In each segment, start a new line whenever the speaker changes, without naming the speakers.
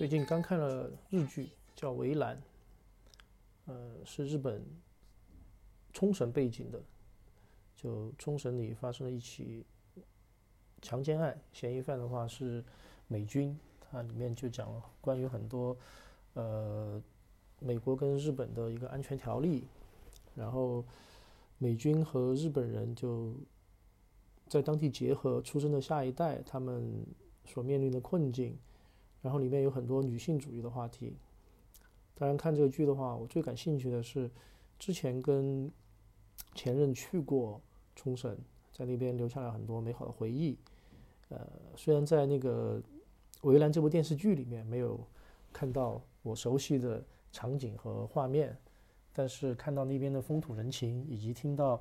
最近刚看了日剧，叫《围栏》，呃，是日本冲绳背景的，就冲绳里发生了一起强奸案，嫌疑犯的话是美军，它里面就讲了关于很多呃美国跟日本的一个安全条例，然后美军和日本人就在当地结合出生的下一代，他们所面临的困境。然后里面有很多女性主义的话题。当然，看这个剧的话，我最感兴趣的是之前跟前任去过冲绳，在那边留下了很多美好的回忆。呃，虽然在那个《围栏》这部电视剧里面没有看到我熟悉的场景和画面，但是看到那边的风土人情，以及听到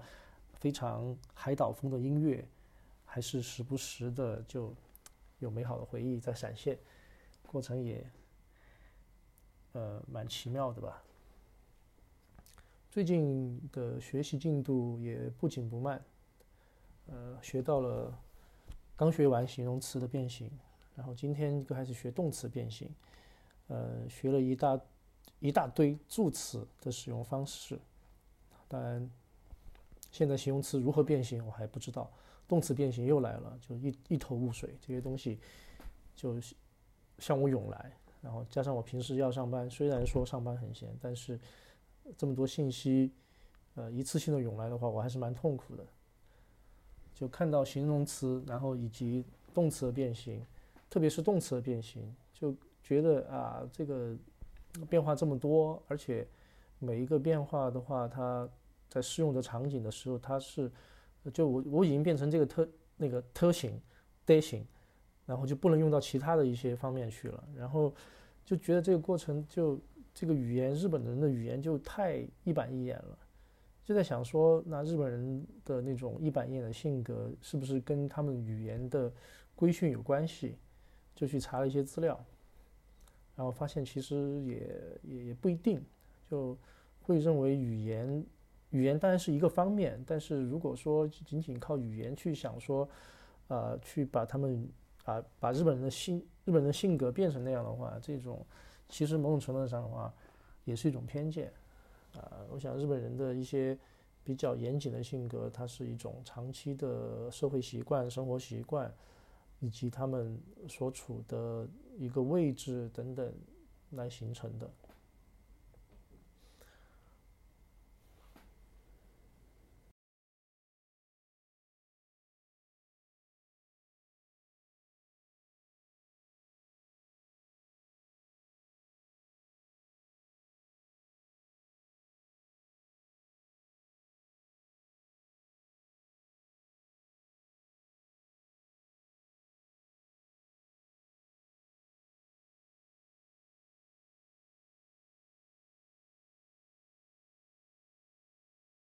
非常海岛风的音乐，还是时不时的就有美好的回忆在闪现。过程也，呃，蛮奇妙的吧。最近的学习进度也不紧不慢，呃，学到了，刚学完形容词的变形，然后今天就开始学动词变形，呃，学了一大一大堆助词的使用方式。当然，现在形容词如何变形我还不知道，动词变形又来了，就一一头雾水。这些东西就。向我涌来，然后加上我平时要上班，虽然说上班很闲，但是这么多信息，呃，一次性的涌来的话，我还是蛮痛苦的。就看到形容词，然后以及动词的变形，特别是动词的变形，就觉得啊，这个变化这么多，而且每一个变化的话，它在适用的场景的时候，它是就我我已经变成这个特那个特型 d 型。然后就不能用到其他的一些方面去了，然后就觉得这个过程就这个语言，日本人的语言就太一板一眼了，就在想说，那日本人的那种一板一眼的性格是不是跟他们语言的规训有关系？就去查了一些资料，然后发现其实也也也不一定，就会认为语言语言当然是一个方面，但是如果说仅仅靠语言去想说，呃，去把他们。把把日本人的性日本人的性格变成那样的话，这种其实某种程度上的话，也是一种偏见。啊，我想日本人的一些比较严谨的性格，它是一种长期的社会习惯、生活习惯，以及他们所处的一个位置等等来形成的。